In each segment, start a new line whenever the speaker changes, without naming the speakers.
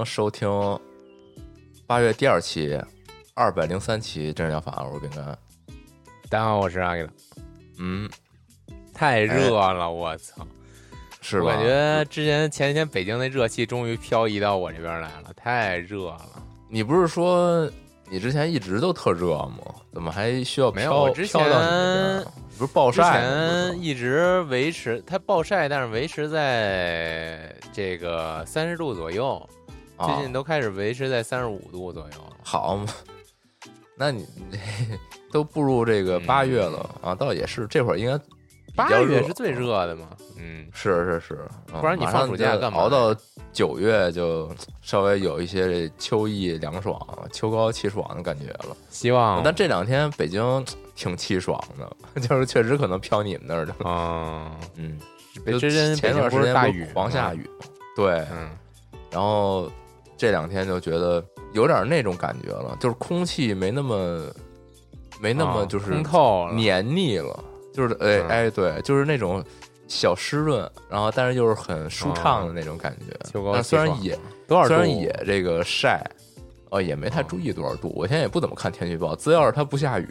迎收听八月第二期二百零三期真人疗法，我是饼干。
大家好，我是阿给的。
嗯，
太热了，我操！
是吧？
我感觉之前前几天北京那热气终于漂移到我这边来了，太热了。
你不是说你之前一直都特热吗？怎么还需要
没有我之前？
不是暴晒之？
前一直维持它暴晒，但是维持在这个三十度左右，
啊
最近都开始维持在三十五度左右了。
好嘛？那你都步入这个八月了、啊，倒也是这会儿应该比
八月是最热的嘛？嗯，
是是是，啊
不然你放暑假干嘛
熬到九月就稍微有一些这秋意凉爽、秋高气爽的感觉了。
希望
但这两天北京挺气爽的，就是确实可能飘你们那儿的。
啊，
嗯，
北京
前段时间不是
大雨，
狂下雨，对，
嗯，
然后这两天就觉得有点那种感觉了，就是空气没那么没那么
啊
就是
通透了，
黏腻了，就是哎
嗯
哎对，就是那种小湿润，然后但是又是很舒畅的那种感觉。虽然也
多少度？
虽然也这个晒，哦，也没太注意多少度。我现在也不怎么看天气预报，只要是它不下雨，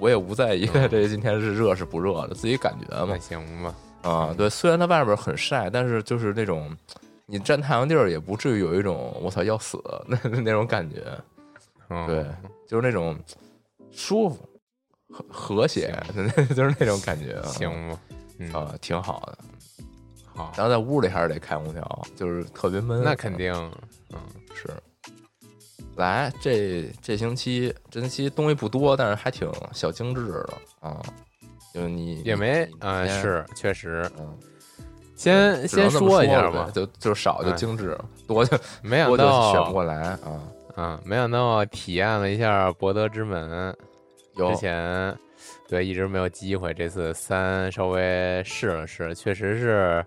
我也无在意
嗯
这今天是热是不热的，自己感觉嘛
那。行吧，
啊，对，虽然它外边很晒，但是就是那种你站太阳地儿也不至于有一种我操要死那那种感觉。
嗯，
对，就是那种舒服、和和谐，就是那种感觉啊。
行吧，嗯，
啊，挺好的。
好，
然后在屋里还是得开空调，就是特别闷。
那肯定，嗯，
是。来，这这星期这星期东西不多，但是还挺小精致的啊。就你
也没
你，
嗯，
你
是确实，
嗯，
先先说一下吧，
就就少就
哎
精致，多就
没想
多就选不
到，
过来啊。
嗯，没想到体验了一下《博德之门》，之前对一直没有机会，这次三稍微试了试，确实是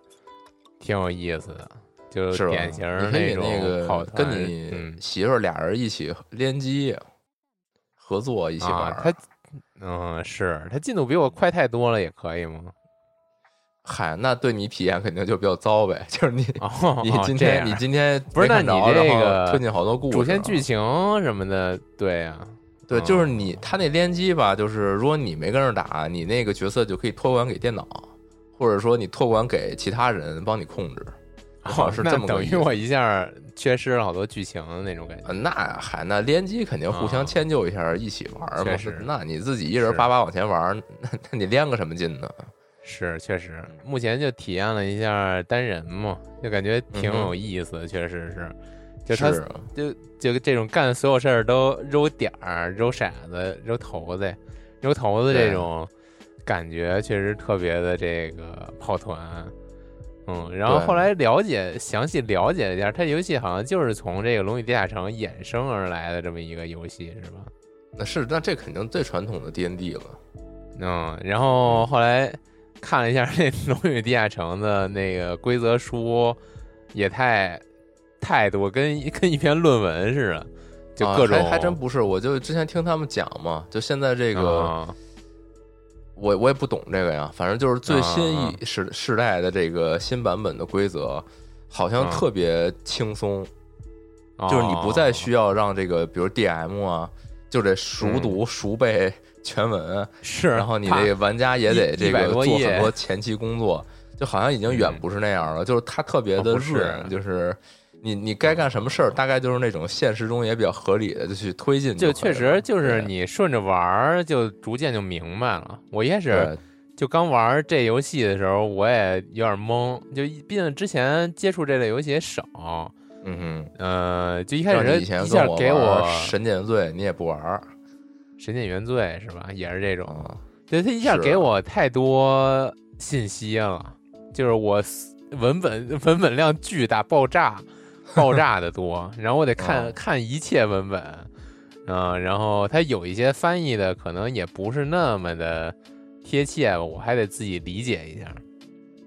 挺有意思的，就是典型
你可那个
跑团，
跟你
嗯
媳妇俩人一起联机合作一起玩。，
嗯是他进度比我快太多了，也可以吗？
嗨，那对你体验肯定就比较糟呗。就是你
哦，
你今天你今天
不是那你这个
推进好多故事，
主线剧情什么的，对呀、
对，
嗯
就是你他那联机吧，就是如果你没跟着打，你那个角色就可以托管给电脑，或者说你托管给其他人帮你控制。
哦，
是
那
这么
等于我一下缺失了好多剧情的那种感觉。
呃那嗨，那联机肯定互相
啊
迁就一下，一起玩嘛。那你自己一人
是
叭叭往前玩，那那你连个什么劲呢？
是，确实，目前就体验了一下单人嘛，就感觉挺有意思的，确实是。就他
是
就就这种干所有事儿都揉点儿、揉骰子、揉骰子、揉骰子这种感觉，确实特别的这个跑团。嗯，然后后来了解详细了解了一下，它游戏好像就是从这个《龙与地下城》衍生而来的这么一个游戏，是吧？
那是那这肯定最传统的 D N D 了。
嗯，然后后来看了一下 那《龙与地下城》的那个规则书，也太太多，跟跟一篇论文似的，就
啊
各种、
还还真不是，我就之前听他们讲嘛，就现在这个。
啊。
我我也不懂这个呀，反正就是最新
啊
一世世代的这个新版本的规则，好像
啊。
特别轻松，
哦
就是你不再需要让这个，比如 DM 啊，就得熟读熟背全文，
是，
然后你
怕
这个玩家也得这个做很多前期工作，就好像已经远
嗯
不是那样了，就是它特别的
是，
就是你你该干什么事儿，大概就是那种现实中也比较合理的，就去推进。
就确实就是你顺着玩儿，就逐渐就明白了。我一开始就刚玩这游戏的时候，我也有点懵，就毕竟之前接触这类游戏也少，
嗯
呃，就一，开始一下
跟
给我
玩《神剑罪》，你也不玩儿《
神剑原罪》是吧？也是这种，
啊？
对他一下给我太多信息了，就是我思文本文本量巨大，爆炸 爆炸的多，然后我得看、
哦
看一切文本，嗯、然后他有一些翻译的可能也不是那么的贴切，我还得自己理解一下。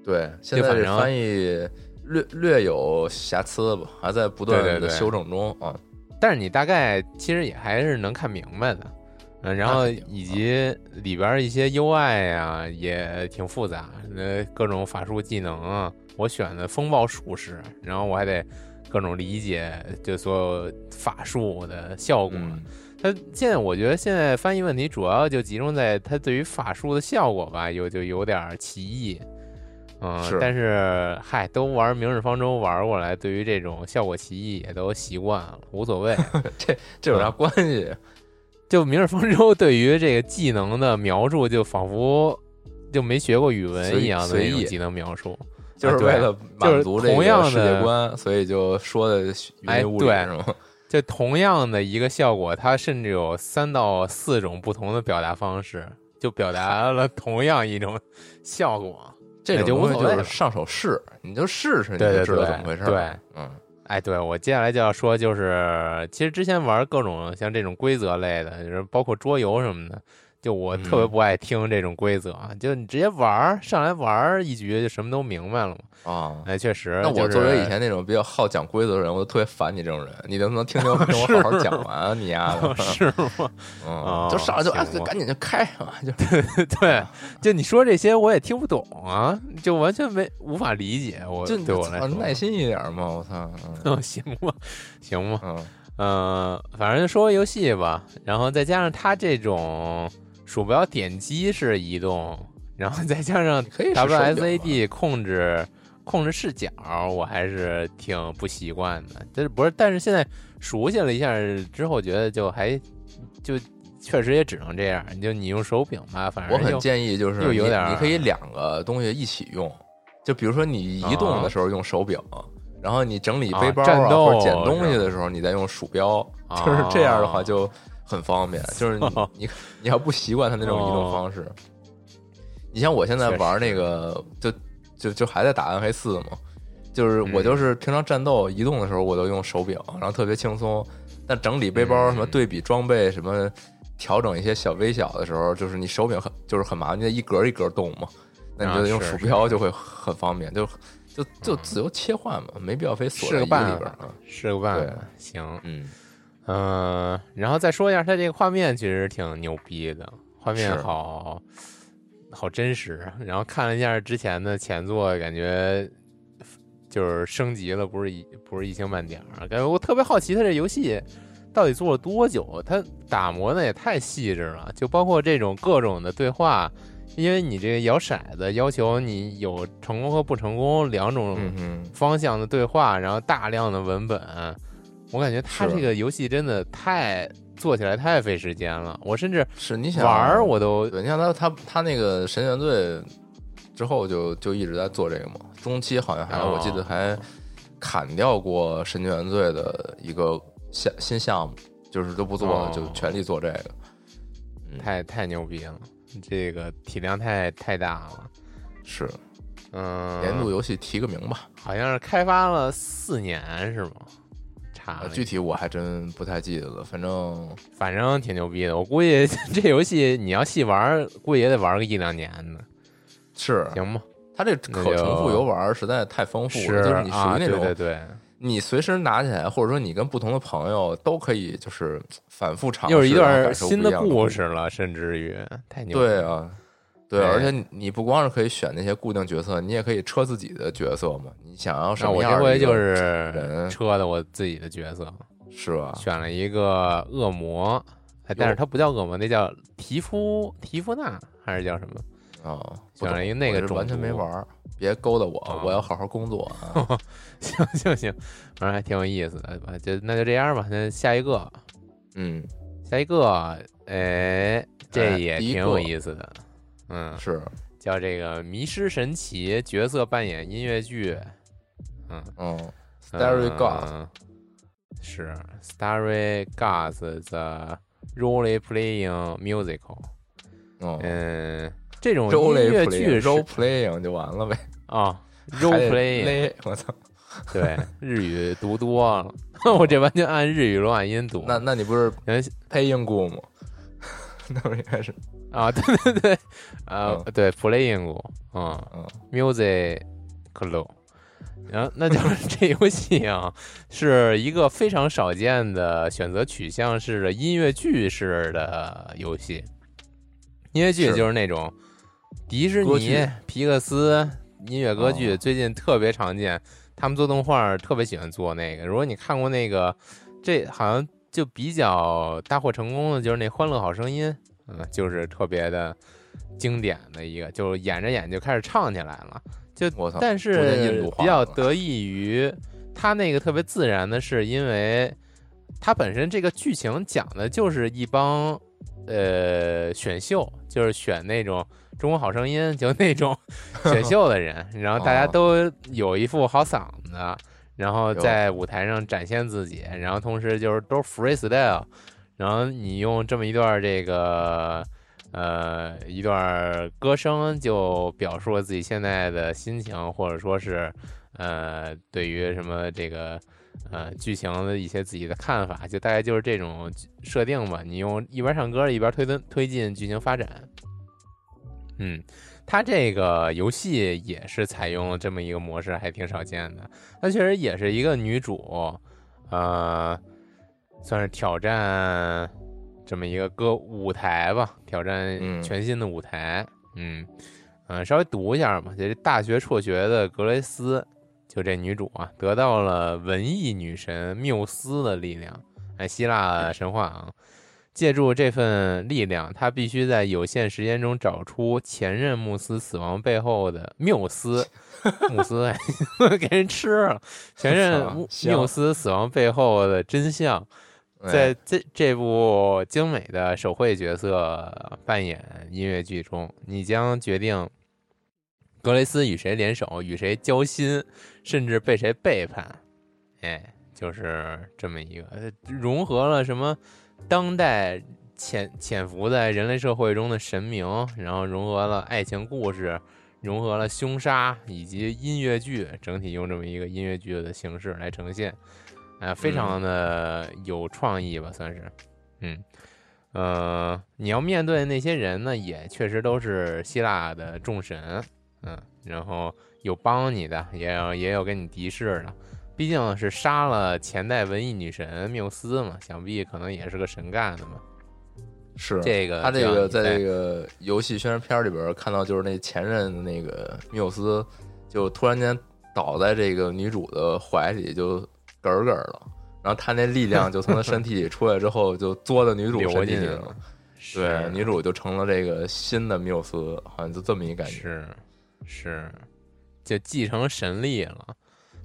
对，现在这翻译略略有瑕疵吧，还在不断的修正中啊。
但是你大概其实也还是能看明白的，嗯，然后以及里边一些 UI 啊、也挺复杂，呃，各种法术技能啊，我选的风暴术士，然后我还得各种理解就所有法术的效果。
嗯，
它现在我觉得现在翻译问题主要就集中在它对于法术的效果吧，有就有点儿歧义。嗯，
是
但是嗨，都玩《明日方舟》玩过来，对于这种效果歧义也都习惯了，无所谓。
这这有啥关系？
就《明日方舟》对于这个技能的描述，就仿佛就没学过语文一样的那种技能描述。
就是为了满足这
就是同样的
个世界观，所以就说的云
哎
里雾里
对
是吗？
就同样的一个效果，它甚至有三到四种不同的表达方式，就表达了同样一种效果。
这
那就
种东西就是
无所谓了
上手试，你就试试，你就知道怎么回事儿。
对，
嗯，
哎，对我接下来就要说，就是其实之前玩各种像这种规则类的，就是包括桌游什么的，就我特别
嗯
不爱听这种规则啊，就你直接玩儿上来玩儿一局就什么都明白了嘛。
啊。
哎，确实，
那我作为以前那种比较好讲规则的人，我就特别烦你这种人。你能不能听听听 我好好讲完啊？你丫的，
是吗？
嗯
哦，
就上来就哎，
行吧
赶紧就开啊！就
对，就你说这些我也听不懂啊，就完全没无法理解。我
就
对我来说，
耐心一点嘛！我操，嗯
嗯，行吧，行吧，
嗯，
嗯，反正就说游戏吧，然后再加上他这种鼠标点击式移动，然后再加上 WSAD 控制控制视角，我还是挺不习惯的。就是不是？但是现在熟悉了一下之后，觉得就还就确实也只能这样。就你用手柄吧，反正
我很建议就是你
有点
你可以两个东西一起用，就比如说你移动的时候用手柄，然后你整理背包或者捡东西的时候你再用鼠标，
啊
就是这样的话就很方便。就是你
哦
你你要不习惯它那种移动方式，你像我现在玩那个就就就还在打暗黑四嘛。就是我
嗯
就是平常战斗移动的时候，我都用手柄，然后特别轻松。但整理背包
嗯
什么对比装备什么，调整一些小微小的时候，就是你手柄很就是很麻烦，你得一格一格动嘛。那你就得用鼠标就会很方便，就就就自由切换嘛，没必要非
是个办法
里边儿啊。
是个办
对
法。行，
嗯，
嗯，然后再说一下，它这个画面其实挺牛逼的，画面好好真实。然后看了一下之前的前作，感觉就是升级了，不是一不是一星半点儿。感觉我特别好奇，它这游戏到底做了多久？它打磨的也太细致了，就包括这种各种的对话。因为你这个摇骰子要求你有成功和不成功两种方向的对话，然后大量的文本，我感觉它这个游戏真的太做起来太费时间了。我甚至
是你想
玩儿我都
对，你像他他他那个神原罪之后就就一直在做这个嘛，中期好像还、
哦
我记得还砍掉过神原罪的一个项新项目，就是都不做了，
哦
就全力做这个。
太太牛逼了，这个体量太太大了。
是
嗯，
年度游戏提个名吧，
好像是开发了四年是吗？差了
呃具体我还真不太记得了，反正
反正挺牛逼的。我估计 这游戏你要细玩，估计也得玩个一两年呢。
是
行吧，
它这可重复游玩实在太丰富了，就是你属
啊，
于那种
对对对，
你随时拿起来，或者说你跟不同的朋友都可以就是反复尝试，
又是一段新
的
故事了，甚至于太牛逼了。
对啊，对，而且你你不光是可以选那些固定角色，你也可以车自己的角色嘛。你想要什
那我
么样的一个
这回就是车的我自己的角色，
是吧？
选了一个恶魔，哎但是他不叫恶魔，那叫提夫提夫纳还是叫什么？
啊，不
选了
懂
一个那个
完全没玩儿，别勾搭我，
啊
我要好好工作啊。
行行行，反正还挺有意思的吧？就那就这样吧。那下一个，
嗯，
下一个，哎，这
哎
也挺有意思的。嗯，
是
叫这个《迷失神奇》角色扮演音乐剧，嗯
嗯，Starry God
嗯是 Starry Gods the Role Playing Musical，
嗯
嗯，这种音乐剧是
role playing 就完了呗
啊
还
，Role
得
Playing，
勒我操，
对，日语读多了，我这完全按日语罗马音读。
那那你不是
人
paying good 吗？那不应该是
啊，对对对，呃，
嗯
对，playing，嗯
嗯
，music club，然后那就是 这游戏啊，是一个非常少见的选择取向式的音乐剧式的游戏。音乐剧就是那种迪士尼、皮克斯音乐歌剧，
哦
最近特别常见。他们做动画特别喜欢做那个。如果你看过那个，这好像就比较大获成功的，就是那《欢乐好声音》，嗯，就是特别的经典的一个，就演着演就开始唱起来了。就
我操
但是比较得益于他那个特别自然的是，因为他本身这个剧情讲的就是一帮呃选秀，就是选那种中国好声音就那种 选秀的人，然后大家
哦。
都有一副好嗓子，然后在舞台上展现自己，然后同时就是都 freestyle，然后你用这么一段这个。呃，一段歌声就表述了自己现在的心情，或者说是呃，对于什么这个呃剧情的一些自己的看法，就大概就是这种设定吧。你用一边唱歌一边推动推进剧情发展。嗯，它这个游戏也是采用这么一个模式，还挺少见的。它确实也是一个女主，呃，算是挑战这么一个歌舞台吧，挑战
嗯
全新的舞台。嗯嗯、呃稍微读一下吧。这大学辍学的格雷斯，就这女主啊，得到了文艺女神缪斯的力量，哎，希腊神话啊。借助这份力量，她必须在有限时间中找出前任穆斯死亡背后的缪斯，穆斯哎 给人吃了，前任穆缪斯死亡背后的真相。在这这部精美的手绘角色扮演音乐剧中，你将决定格雷斯与谁联手，与谁交心，甚至被谁背叛。哎，就是这么一个融合了什么当代潜潜伏在人类社会中的神明，然后融合了爱情故事，融合了凶杀以及音乐剧，整体用这么一个音乐剧的形式来呈现。啊、非常的有创意吧，算是，嗯，呃，你要面对那些人呢，也确实都是希腊的众神，嗯，然后有帮你的，也有也有跟你敌视的，毕竟是杀了前代文艺女神缪斯嘛，想必可能也是个神干的嘛。
是
这个
他这个在这个游戏宣传片里边看到，就是那前任那个缪斯，就突然间倒在这个女主的怀里，就咯儿咯儿了。然后他那力量就从他身体里出来之后，就作到女主
流
身体里
进去了
了。对，女主就成了这个新的缪斯，好像就这么一感觉。
是是，就继承神力了。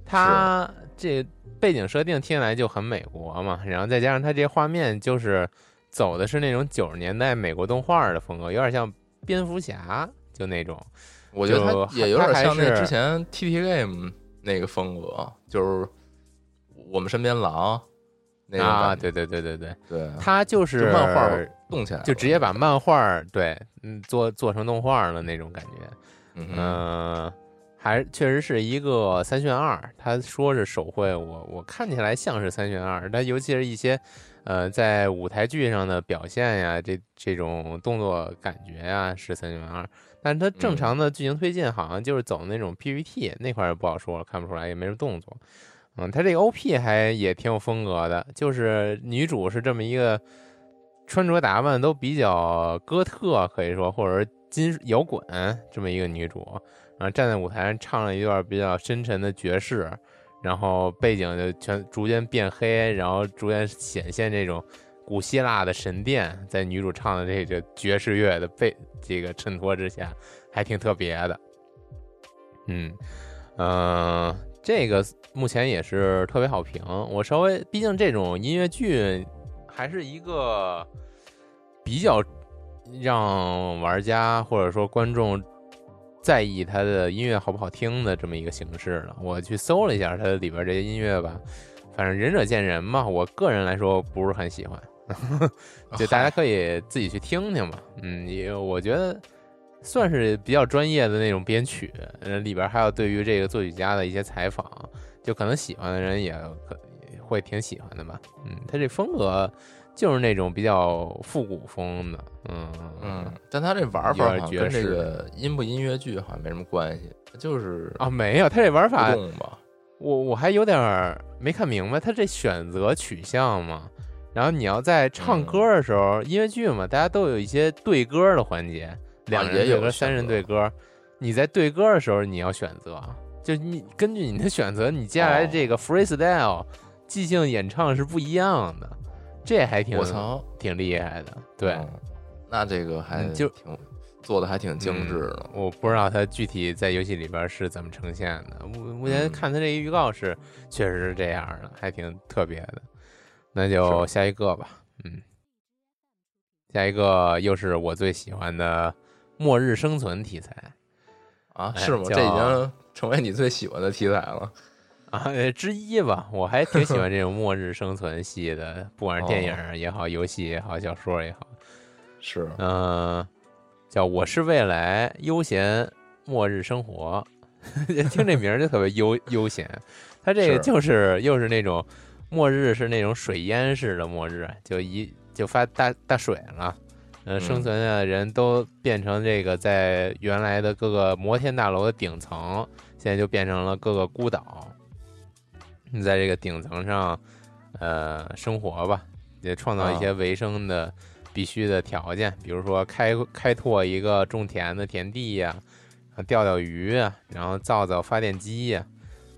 他这背景设定听起来就很美国嘛，然后再加上他这画面就是走的是那种九十年代美国动画的风格，有点像蝙蝠侠，就那种。
我觉得也有点像那之前 T T Game 那个风格，就是我们身边狼那种
啊，对对对对对，
对，
他就
就是漫画动起来，
就直接把漫画对，嗯，做做成动画了那种感觉。
嗯
还确实是一个三选二。他说是手绘，我我看起来像是三选二。但尤其是一些呃在舞台剧上的表现呀，这这种动作感觉呀是三选二。但是它正
嗯
常的剧情推进好像就是走那种 PPT 那块儿不好说了，看不出来，也没什么动作。嗯，他这个 OP 还也挺有风格的，就是女主是这么一个穿着打扮都比较哥特，可以说，或者是金摇滚这么一个女主，然后站在舞台上唱了一段比较深沉的爵士，然后背景就全逐渐变黑，然后逐渐显现这种古希腊的神殿，在女主唱的这个爵士乐的背这个衬托之下，还挺特别的。嗯，呃，这个目前也是特别好评。我稍微，毕竟这种音乐剧还是一个比较让玩家或者说观众在意它的音乐好不好听的这么一个形式了。我去搜了一下它的里边这些音乐吧，反正仁者见仁嘛。我个人来说不是很喜欢，就大家可以自己去听听吧。嗯，也我觉得算是比较专业的那种编曲，呃，里边还有对于这个作曲家的一些采访，就可能喜欢的人也可会挺喜欢的吧。嗯，他这风格就是那种比较复古风的，嗯
嗯，但他这玩法好像跟这个音不音乐剧好像没什么关系，就是
啊，没有，他这玩法，
吧，
我我还有点没看明白，他这选择取向嘛。然后你要在唱歌的时候，音乐剧嘛，大家都有一些对歌的环节，两人有个、三人对歌。你在对歌的时候，你要选择，就你根据你的选择，你接下来这个 freestyle 即兴演唱是不一样的，这还挺
我操，
挺厉害的。对，
那这个还
就
挺做的还挺精致的。
我不知道它具体在游戏里边是怎么呈现的。目目前看它这个预告是确实是这样的，还挺特别的。那就下一个吧，嗯，下一个又是我最喜欢的末日生存题材
啊？是吗？这已经成为你最喜欢的题材了
啊？之一吧，我还挺喜欢这种 末日生存系的，不管是电影也好，游戏也好，小说也好，
是
嗯，叫我是未来悠闲末日生活，听这名儿就特别悠悠闲，它这个就是又是那种。末日是那种水淹式的末日，就一就发大大水了，嗯，生存的人都变成这个在原来的各个摩天大楼的顶层，现在就变成了各个孤岛。你在这个顶层上，呃，生活吧，也创造一些维生的必须的条件，比如说开开拓一个种田的田地呀，钓钓鱼啊，然后造造发电机呀，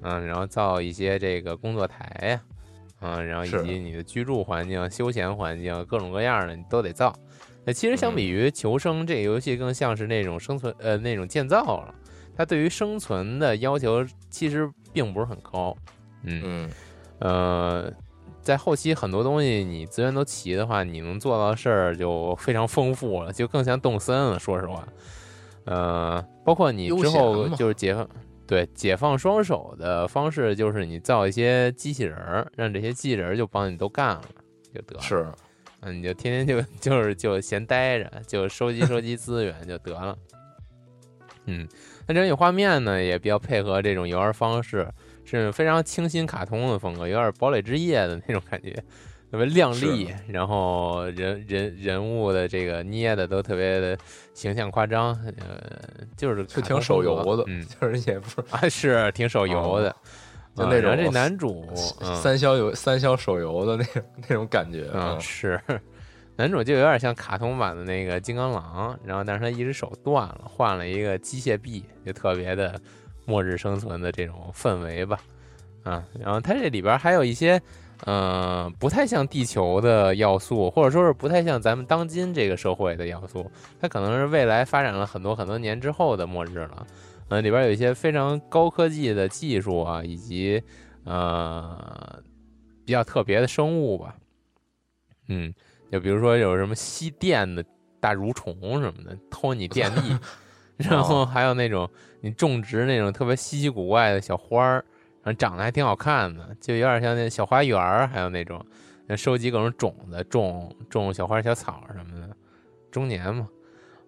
嗯，然后造一些这个工作台呀。嗯，然后以及你的居住环境、休闲环境，各种各样的你都得造。那其实相比于求生，这个游戏更像是那种生存，呃，那种建造了。它对于生存的要求其实并不是很高。嗯
嗯，
呃，在后期很多东西你资源都齐的话，你能做到的事儿就非常丰富了，就更像动森了。说实话，呃，包括你之后就是解放。对，解放双手的方式就是你造一些机器人儿，让这些机器人儿就帮你都干了，就得了。
是，
嗯，你就天天就就是就闲待着，就收集收集资源就得了。嗯，那整体画面呢也比较配合这种游玩方式，是非常清新卡通的风格，有点堡垒之夜的那种感觉。特别亮丽，然后人人人物的这个捏的都特别的形象夸张，呃，就是
就挺手游的，
嗯，
就是也不是
啊，是挺手游的，
就那种
这男主
三消游三消手游的那种那种感觉，
嗯，是男主就有点像卡通版的那个金刚狼，然后但是他一只手断了，换了一个机械臂，就特别的末日生存的这种氛围吧，啊，然后他这里边还有一些。嗯，不太像地球的要素，或者说是不太像咱们当今这个社会的要素，它可能是未来发展了很多很多年之后的末日了。嗯，里边有一些非常高科技的技术啊，以及呃比较特别的生物吧。嗯，就比如说有什么吸电的大蠕虫什么的，偷你电力，然后还有那种你种植那种特别稀奇古怪的小花儿。然后长得还挺好看的，就有点像那小花园儿，还有那种收集各种种子，种种小花小草什么的。中年嘛，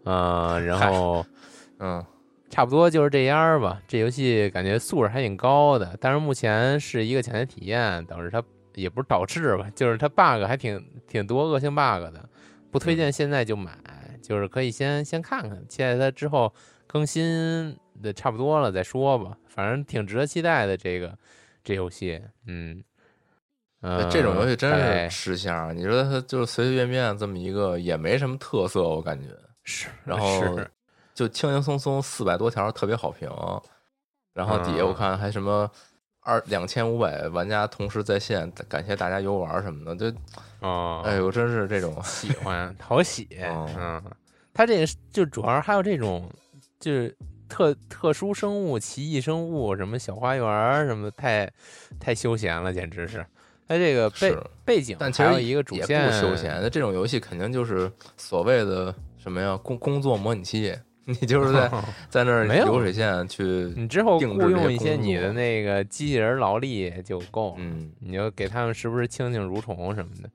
嗯，然后
嗯，
差不多就是这样吧。这游戏感觉素质还挺高的，但是目前是一个前台体验，导致它也不是导致吧，就是它 bug 还挺挺多，恶性 bug 的，不推荐现在就买，就是可以先先看看，期待它之后更新的差不多了再说吧。反正挺值得期待的，这个这游戏，嗯，呃，
这种游戏真是吃香。你说它就是随随便便这么一个，也没什么特色，我感觉
是。
然后就轻轻松松四百多条特别好评，然后底下我看还什么二两千五百玩家同时在线，感谢大家游玩什么的，就
哦，
哎呦，真是这种
喜欢讨喜，嗯，他这个就主要还有这种就是。特特殊生物、奇异生物，什么小花园什么，太太休闲了，简直是。它这个背背景，
但其实
一个主线
不休闲。那这种游戏肯定就是所谓的什么呀？工工作模拟器。你就是在在那儿
没有
流水线去，
你之后雇佣一些你的那个机器人劳力就够了，
嗯。
你就给他们时不时清清蠕虫什么的。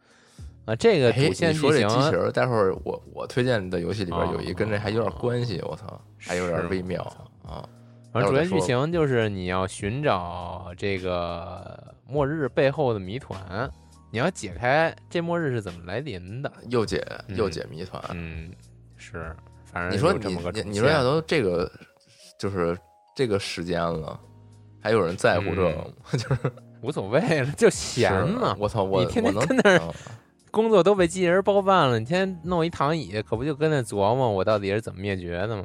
啊，这个
哎，
主线
说
剧情
这机器人，待会儿我我推荐的游戏里边有一
哦
跟这还有点关系，我操，还有
是
点微妙啊。
反正主线剧情就是你要寻找这个末日背后的谜团，你要解开这末日是怎么来临的。
又解
嗯
又解谜团，
嗯，是，反正
你说
有这
你
么个主
你你说要
线
都这个就是这个时间了，还有人在乎这个吗？就是
无所谓了，就闲嘛。
我操，我
你天天跟那儿
啊
工作都被机器人包办了，你天天弄一躺椅，可不就跟那琢磨我到底是怎么灭绝的吗？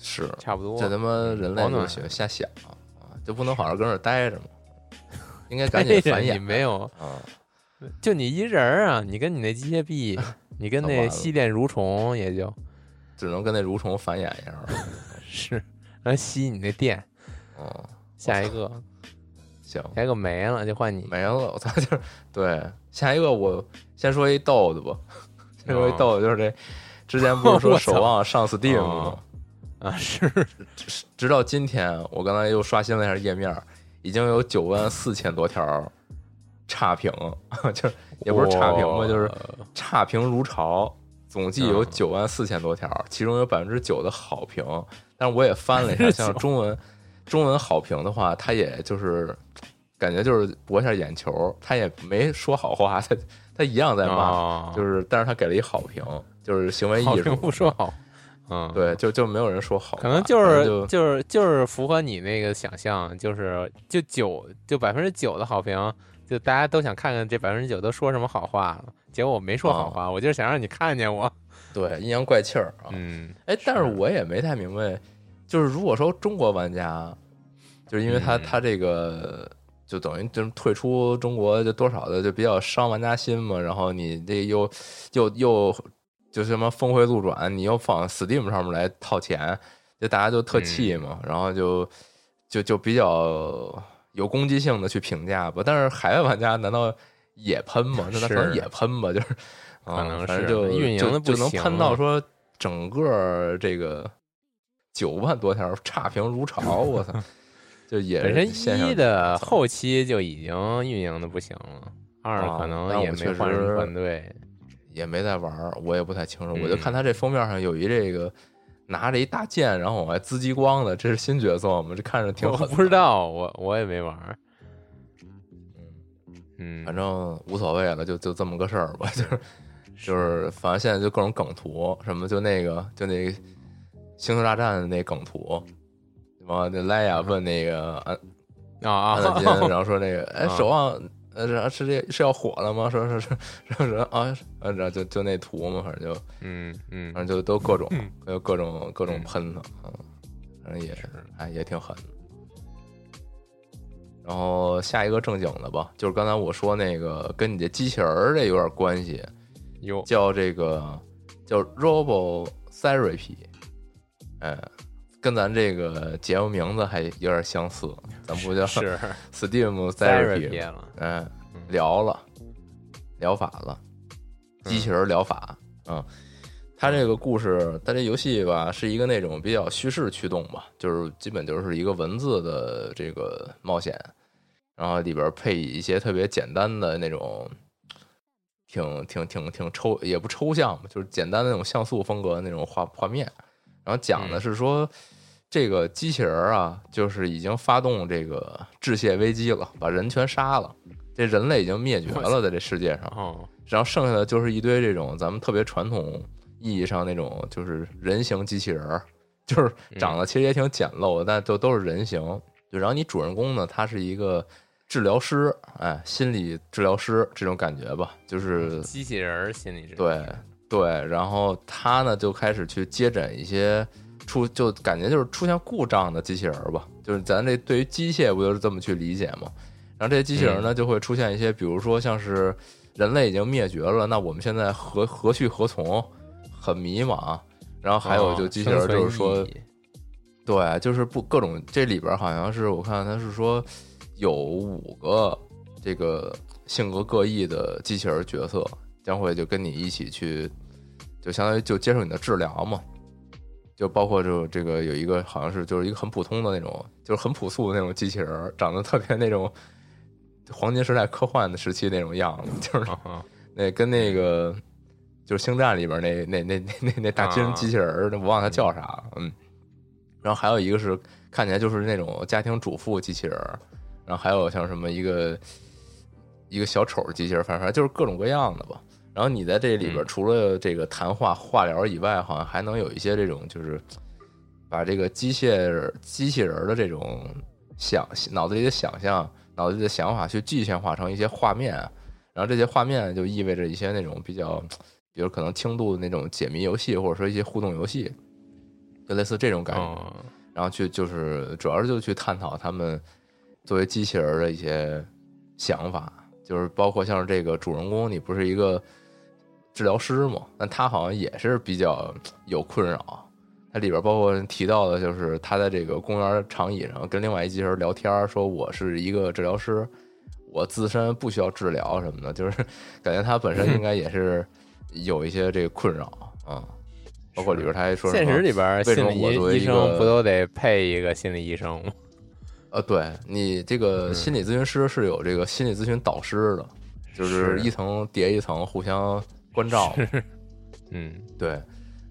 是
差不多。
这他妈人类就喜欢瞎想啊，就不能好好跟那儿待着吗？应该 赶紧繁衍。
你没有，
啊，
就你一人啊，你跟你那机械臂，你跟
那
吸电蠕虫也就
只能跟那蠕虫繁衍一样。
是，然后吸你那电。
哦，
下一个，
行，
下一个没了，就换你。
没了，我操，就是对。下一个我先说一逗的吧，先说一逗的，就是这之前不是说 守望上 Steam 吗
哦？啊，是
直到今天，我刚才又刷新了一下页面，已经有九万四千多条差评，就是也不是差评吧，就是差评如潮，总计有
嗯
九万四千多条，其中有百分之九的好评。但是我也翻了一下，像中文中文好评的话，他也就是感觉就是博一下眼球，他也没说好话，他他一样在骂，
哦。
就是但是他给了一好评，就是行为艺术
不说好，嗯，，
对，就就没有人说好，
可能就是就是就是符合你那个想象，就是就九就百分之九的好评，就大家都想看看这百分之九都说什么好话了。结果我没说好话，我就是想让你看见我。
对阴阳怪气儿啊。
嗯，
哎，但是
是
我也没太明白，就是如果说中国玩家，就是因为他、
嗯
他这个就等于就是退出中国，就多少的就比较伤玩家心嘛。然后你这又又又就什么峰回路转，你又放 Steam 上面来套钱，就大家就特气
嗯
嘛，然后就就就比较有攻击性的去评价吧。但是海外玩家难道也喷吗？那他可能也喷吧，就是啊，
可能是
反正就
运营
就能喷到说整个这个九万多条差评如潮，我操！就也
本身一的后期就已经运营的不行了，二
啊
可能也没换人
实
团队。
也没在玩儿，我也不太清楚。我就
嗯
看他这封面上有一这个拿着一大剑，然后往外滋激光的，这是新角色吗？这看着挺
我不知，道，我我也没玩儿。嗯，
反正无所谓了，就就这么个事儿吧。就是 就是，反正现在就各种梗图，什么就那个就那个星球大战的那梗图，什么那莱雅问那个安
啊啊
安金，然后说那个 哎，
啊
守望呃是是这是要火了吗？说说是说是啊，然后就就那图嘛，反正就
嗯嗯
反正就都各种
嗯
就各种各种
嗯
喷他，嗯，反正也
是
哎也挺狠。然后下一个正经的吧，就是刚才我说那个跟你这机器人儿这有点关系，
有
叫这个叫 Robo Therapy，哎，跟咱这个节目名字还有点相似，咱不叫
是。
Steam
therapy 嗯，
聊了，疗法了，机器人疗法，嗯，它这个故事，它这游戏吧是一个那种比较叙事驱动吧，就是基本就是一个文字的这个冒险，然后里边配一些特别简单的那种，挺挺挺挺抽也不抽象吧，就是简单的那种像素风格的那种画画面，然后讲的是说。这个机器人儿啊，就是已经发动这个致谢危机了，把人全杀了。这人类已经灭绝了，在这世界上。
哦，
然后剩下的就是一堆这种咱们特别传统意义上那种就是人形机器人儿，就是长得其实也挺简陋的，但都都是人形。就然后你主人公呢，他是一个治疗师，哎，心理治疗师这种感觉吧，就是
机器人儿心理治疗
对对，然后他呢就开始去接诊一些出就感觉就是出现故障的机器人儿吧，就是咱这对于机械不就是这么去理解吗？然后这些机器人呢就会出现一些，比如说像是人类已经灭绝了，那我们现在何何去何从？很迷茫。然后还有就机器人，就是说，对，就是不各种这里边好像是我看他是说有五个这个性格各异的机器人角色将会就跟你一起去，就相当于就接受你的治疗嘛。就包括就这个有一个好像是就是一个很普通的那种，就是很朴素的那种机器人儿，长得特别那种黄金时代科幻的时期那种样子，就是
啊
那跟那个就是星战里边那那那那那那大金
啊
机器人我忘了它叫啥了，嗯。然后还有一个是看起来就是那种家庭主妇机器人儿，然后还有像什么一个一个小丑机器人儿，反正就是各种各样的吧。然后你在这里边
嗯
除了这个谈话化疗以外，好像还能有一些这种就是把这个机械人机器人儿的这种想脑子里的想象、脑子里的想法去具象化成一些画面，然后这些画面就意味着一些那种比较，比如可能轻度的那种解谜游戏，或者说一些互动游戏，就类似这种感觉。
哦
然后去就是主要是就去探讨他们作为机器人儿的一些想法，就是包括像这个主人公，你不是一个治疗师嘛？那他好像也是比较有困扰。它里边包括提到的，就是他在这个公园长椅上跟另外一机器人聊天，说我是一个治疗师，我自身不需要治疗什么的，就是感觉他本身应该也是有一些这个困扰啊。包括里边他还说什么
现实里边
为什么
心理医
我作为一个
生不都得配一个心理医生吗？
呃，对你这个
嗯
心理咨询师是有这个心理咨询导师的，就是
是
一层叠一层，互相关照。
嗯
对，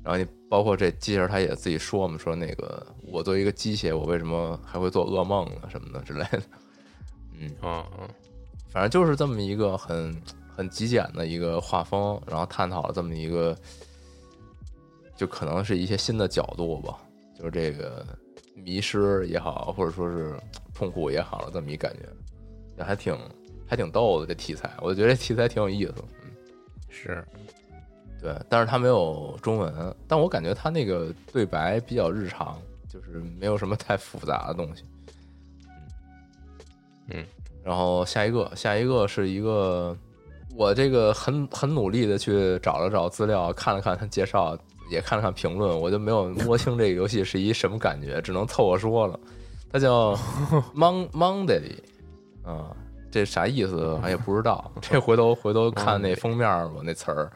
然后你包括这机器人，他也自己说嘛，说那个我作为一个机械，我为什么还会做噩梦呢？什么的之类的。嗯，
嗯嗯
反正就是这么一个很很极简的一个画风，然后探讨了这么一个，就可能是一些新的角度吧，就是这个迷失也好，或者说是痛苦也好，这么一感觉，也还挺还挺逗的这题材，我觉得这题材挺有意思
是
对，但是他没有中文，但我感觉他那个对白比较日常，就是没有什么太复杂的东西。
嗯，
然后下一个，下一个是一个我这个很很努力的去找了找资料，看了看他介绍，也看了看评论，我就没有摸清这个游戏是一什么感觉，只能凑合说了。它叫 Mon Monday，啊、这啥意思俺也不知道。这回头回头看那封面吧，那词儿。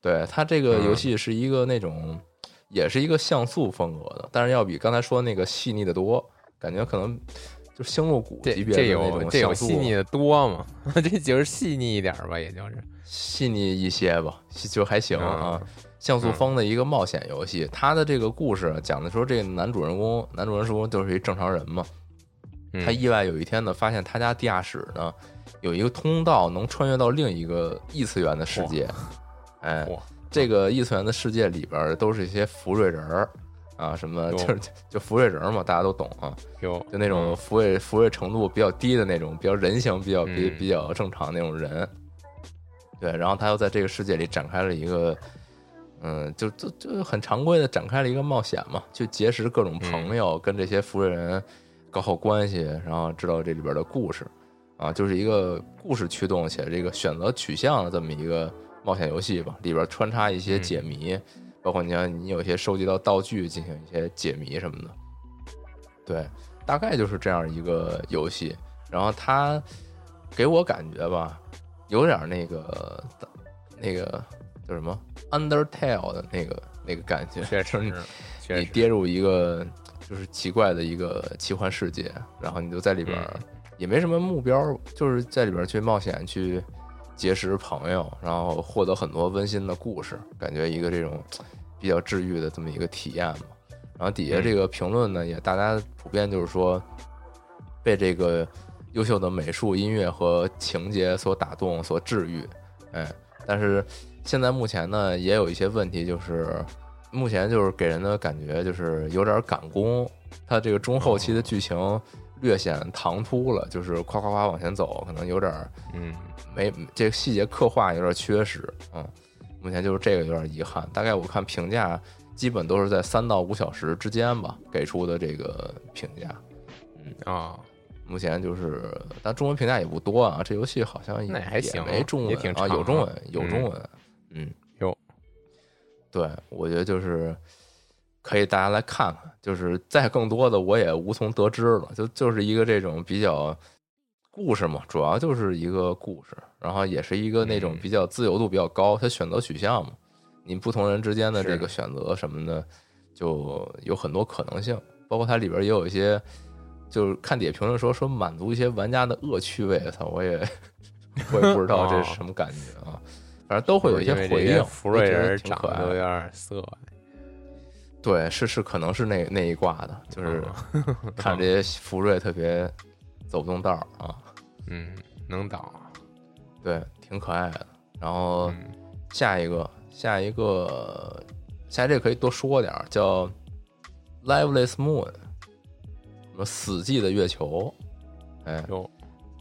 对它这个游戏是一个那种，也是一个像素风格的，但是要比刚才说那个细腻的多，感觉可能就星露谷
这
级别
这
的那种
有这有
像素
细腻的多嘛？这就是细腻一点儿吧，也就是
细腻一些吧，就还行啊。
嗯
像素风的一个冒险游戏，它的这个故事讲的说，这个男主人公，男主人公就是一正常人嘛，
嗯
他意外有一天呢，发现他家地下室呢有一个通道能穿越到另一个异次元的世界，哎，这个异次元的世界里边都是一些福瑞人儿啊，什么就是就福瑞人儿嘛，大家都懂啊，
有
就那种福瑞福瑞程度比较低的那种，比较人形、比较比
嗯。
比较正常那种人。对，然后他又在这个世界里展开了一个，嗯，就就就很常规的展开了一个冒险嘛，去结识各种朋友，跟这些福瑞人搞好关系，然后知道这里边的故事，啊，就是一个故事驱动且这个选择取向的这么一个冒险游戏吧，里边穿插一些
嗯
解谜，包括你像你有些收集到道具进行一些解谜什么的，对，大概就是这样一个游戏。然后它给我感觉吧，有点那个那个叫什么？Undertale 的那个那个感觉，
确实。
你跌入一个就是奇怪的一个奇幻世界，然后你就在里边也没什么目标，就是在里边儿去冒险，去结识朋友，然后获得很多温馨的故事，感觉一个这种比较治愈的这么一个体验嘛。然后底下这个评论呢，也大家普遍就是说被这个优秀的美术、音乐和情节所打动、所治愈，哎，但是现在目前呢，也有一些问题，就是目前就是给人的感觉就是有点赶工，它这个中后期的剧情略显唐突了，就是夸夸夸往前走，可能有点儿
嗯
没这个细节刻画有点缺失，嗯，目前就是这个有点遗憾。大概我看评价基本都是在三到五小时之间吧，给出的这个评价。
嗯啊，
目前就是，但中文评价也不多啊。这游戏好像也
还行
没中文
也挺
啊，有中文，有中
嗯
文，嗯，
有。
对，我觉得就是可以大家来看看，就是再更多的我也无从得知了，就就是一个这种比较故事嘛，主要就是一个故事，然后也是一个那种
嗯。
比较自由度比较高，它选择取向嘛，你不同人之间的这个选择什么的，就有很多可能性，包括它里边也有一些，就是看底下评论说说满足一些玩家的恶趣味，操，我也 我也不知道这是什么感觉啊，反正都会有一
些
回应，
福瑞人
挺可爱
长得有。点色，
对，是是，可能是那那一挂的，就是 看这些福瑞特别走不动道儿啊，
嗯，能挡，
对，挺可爱的。然后
嗯
下一个，下一个，下一个可以多说点儿，叫 Liveless Moon，什么死寂的月球，哎，
有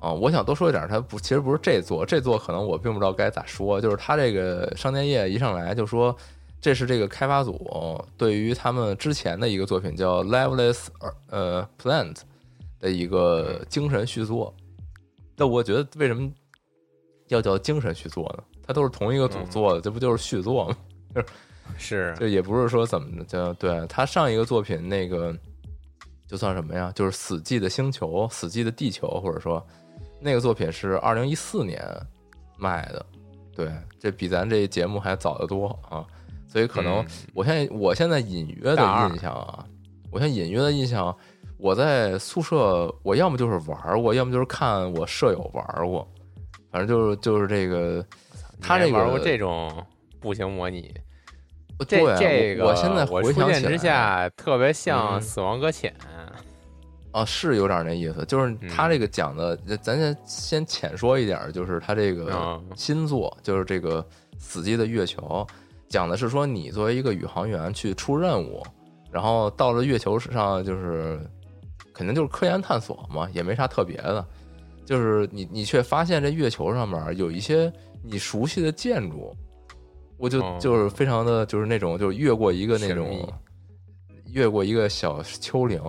啊，我想多说一点儿，它不，其实不是这座，这座可能我并不知道该咋说，就是它这个商店页一上来就说，这是这个开发组对于他们之前的一个作品叫 Liveless 呃 Plant 的一个精神续作。但我觉得为什么要叫精神续作呢？它都是同一个组做的，这不就是续作吗？
就是
就也不是说怎么就，对他上一个作品那个就算什么呀？就是《死寂的星球》《死寂的地球》，或者说那个作品是二零一四年卖的，对，这比咱这节目还早得多啊！所以可能
嗯
我现在我现在隐约的印象啊，我现在隐约的印象，我在宿舍，我要么就是玩过，要么就是看我舍友玩过，反正就是就是这个，他这个
玩过这种步行模拟，
对
这这个
我我现在
我
回想起来
之下特别像
嗯《
死亡搁浅》
啊，是有点那意思，就是
嗯。
他这个讲的，咱先先浅说一点，就是他这个
嗯
新作，就是这个《死寂的月球》，讲的是说你作为一个宇航员去出任务，然后到了月球上，就是肯定就是科研探索嘛，也没啥特别的，就是你你却发现这月球上面有一些你熟悉的建筑，我就
哦。
就是非常的就是那种就是越过一个那种越过一个小丘陵，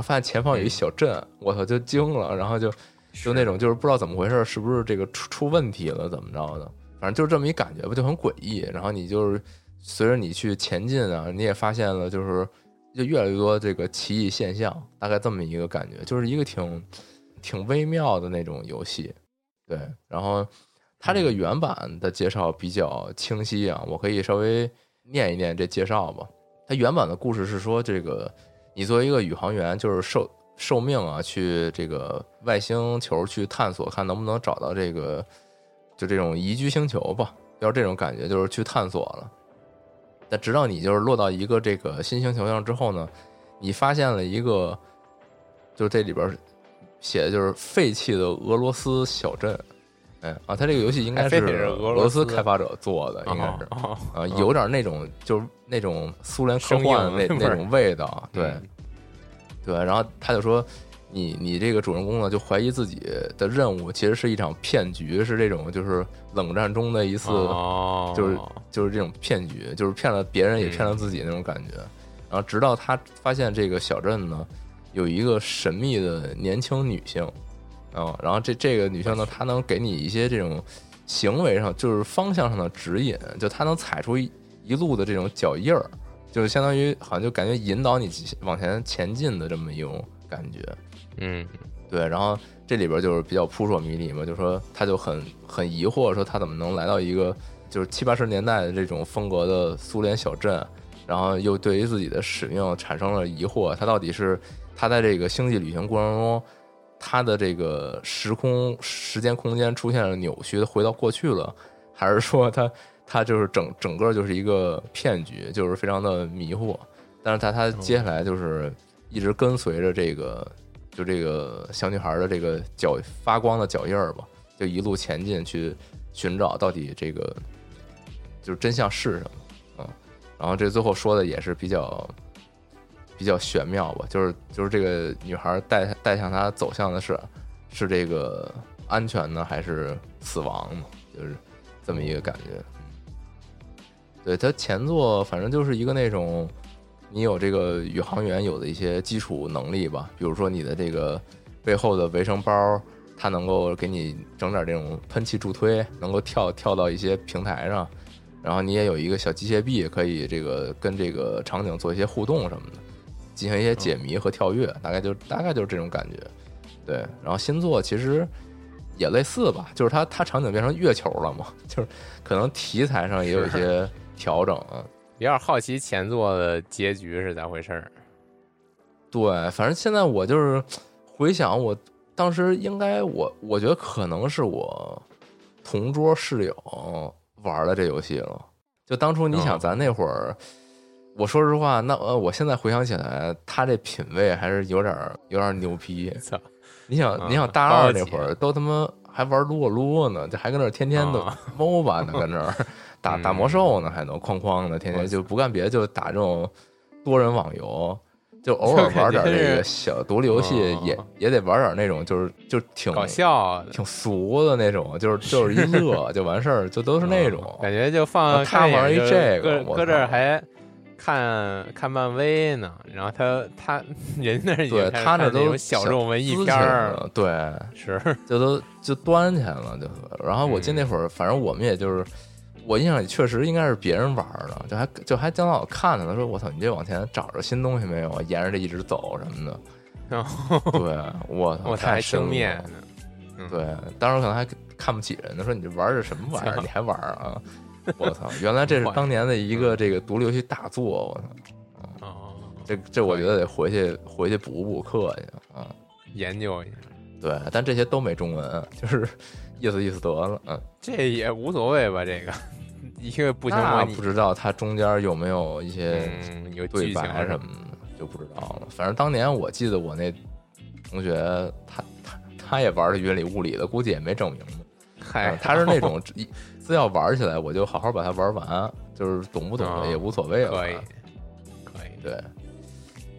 然后发现前方有一小镇，我操就惊了，然后就就那种就是不知道怎么回事，是不是这个出出问题了，怎么着的，反正就是这么一感觉吧，就很诡异。然后你就是随着你去前进啊，你也发现了就是就越来越多这个奇异现象，大概这么一个感觉，就是一个挺挺微妙的那种游戏。对，然后它这个原版的介绍比较清晰啊，我可以稍微念一念这介绍吧。它原版的故事是说，这个你作为一个宇航员，就是受受命啊，去这个外星球去探索，看能不能找到这个就这种宜居星球吧，要这种感觉，就是去探索了。但直到你就是落到一个这个新星球上之后呢，你发现了一个，就是这里边写的就是废弃的俄罗斯小镇。哎啊，它这个游戏应该是
俄
俄罗
罗斯
斯开发者做的，应该是。
哦
啊，有点那种就是那种苏联科幻那那种味道，对
嗯
对。然后他就说，你你这个主人公呢，就怀疑自己的任务其实是一场骗局，是这种就是冷战中的一次，
哦，
就是就是这种骗局，就是骗了别人也骗了自己那种感觉。然后直到他发现这个小镇呢，有一个神秘的年轻女性，啊，然后这这个女性呢，她能给你一些这种行为上，就是方向上的指引，就她能踩出一一路的这种脚印儿，就是相当于好像就感觉引导你往前前进的这么一种感觉。
嗯
对，然后这里边就是比较扑朔迷离嘛，就说她就很很疑惑，说她怎么能来到一个就是七八十年代的这种风格的苏联小镇，然后又对于自己的使命产生了疑惑，他到底是他在这个星际旅行过程中，他的这个时空时间空间出现了扭曲，回到过去了，还是说他他就是整整个就是一个骗局，就是非常的迷惑，但是在他接下来就是一直跟随着这个。就这个小女孩的这个脚发光的脚印儿吧，就一路前进去寻找到底这个就是真相是什么啊、嗯？然后这最后说的也是比较比较玄妙吧，就是就是这个女孩带带向她走向的是是这个安全呢，还是死亡呢？就是这么一个感觉。对他前作反正就是一个那种。你有这个宇航员有的一些基础能力吧，比如说你的这个背后的维生包，它能够给你整点这种喷气助推，能够跳跳到一些平台上，然后你也有一个小机械臂，可以这个跟这个场景做一些互动什么的，进行一些解谜和跳跃，大概就大概就是这种感觉。对，然后新作其实也类似吧，就是它它场景变成月球了嘛，就是可能题材上也有一些调整啊。
有点好奇前作的结局是咋回事儿。
对，反正现在我就是回想，我当时应该我我觉得可能是我同桌室友玩的这游戏了。就当初你想，
哦
咱那会儿，我说实话，那呃，我现在回想起来，他这品味还是有点儿有点儿牛逼。
操！
你想，
啊
你想大二那会儿都他妈还玩撸啊撸呢，就还跟那儿天天的
啊
MOBA 呢，跟那儿打 打
嗯
魔兽呢，还能哐哐的，天天就不干别的，就打这种多人网游。就偶尔玩点这个小独立游戏，也
哦
也得玩点那种，就是就挺
搞笑，
挺俗的那种，就是 就是一乐就完事儿，就都是那种。
感觉就放
他玩一这个我
搁搁这儿还看看漫威呢，然后他他人那儿
对他那都
小众文艺片儿
对，
是。
就都就端起来了，就。然后我记得那会儿，反正我们也就是，我印象里确实应该是别人玩的，就还就还经常我看着他，说我操，你这往前找着新东西没有啊？沿着这一直走什么的。
然后
对，我操，太
生面呢，嗯。
对，当时可能还看不起人呢，说你这玩的什么玩意儿，你还玩啊？我操，原来这是当年的一个这个独立游戏大作，我操，
哦，
这这我觉得得回去回去补补课去啊。
研究一下，
对，但这些都没中文，就是意思意思得了，嗯。
这也无所谓吧？这个一个不行模拟
那不，知道它中间有没有一些对白什么的，就不知道了。反正当年我记得我那同学，他他他也玩的云里雾里的，估计也没整明白。
嗨
嗯，他是那种一 只要玩起来，我就好好把它玩完，就是懂不懂的
嗯
也无所谓了。
可以，可以，
对，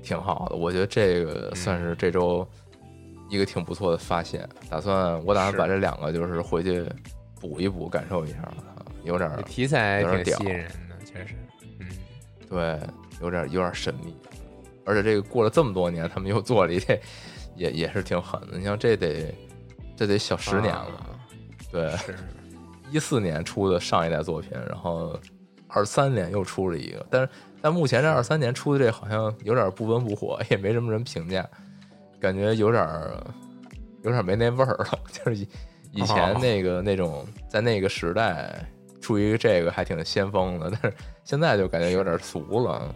挺好的。我觉得这个算是这周一个挺不错的发现。打算我打算把这两个就是回去补一补，感受一下啊，有点
题材挺吸引人的，确实，嗯，
对，有点有点神秘，而且这个过了这么多年，他们又做了一这，也也是挺狠的。你像这得这得小十年了，
啊
对，
是，
一四年出的上一代作品，然后二三年又出了一个，但是但目前这二三年出的这好像有点不温不火，也没什么人评价，感觉有点儿有点没那味儿了，就是以以前
哦
那个、那种在那个时代出一个这个还挺先锋的，但是现在就感觉有点俗了。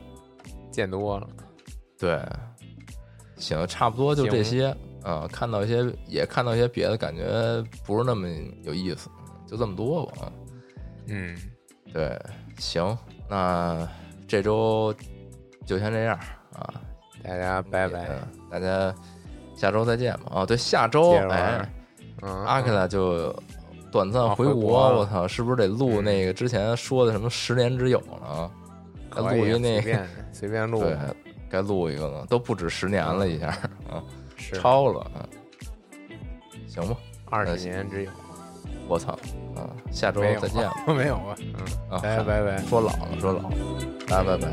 见多了，
对，行，差不多就这些。啊、看到一些，也看到一些别的，感觉不是那么有意思，就这么多吧。啊，
嗯，
对，行，那这周就先这样啊，
大家拜拜，
嗯大家下周再见吧。哦，对，下周哎，
嗯，
阿克拉就短暂回
国
我操，是不是得录
嗯
那个之前说的什么十年之友了？该录一那
随便随便录，
对，该录一个了，都不止十年了，一下啊。
是
超了啊！行吧，
二十年之有，
我操啊！下周再见吧
没有啊，嗯，
啊！
拜拜拜。
说老了，说老了，拜拜拜。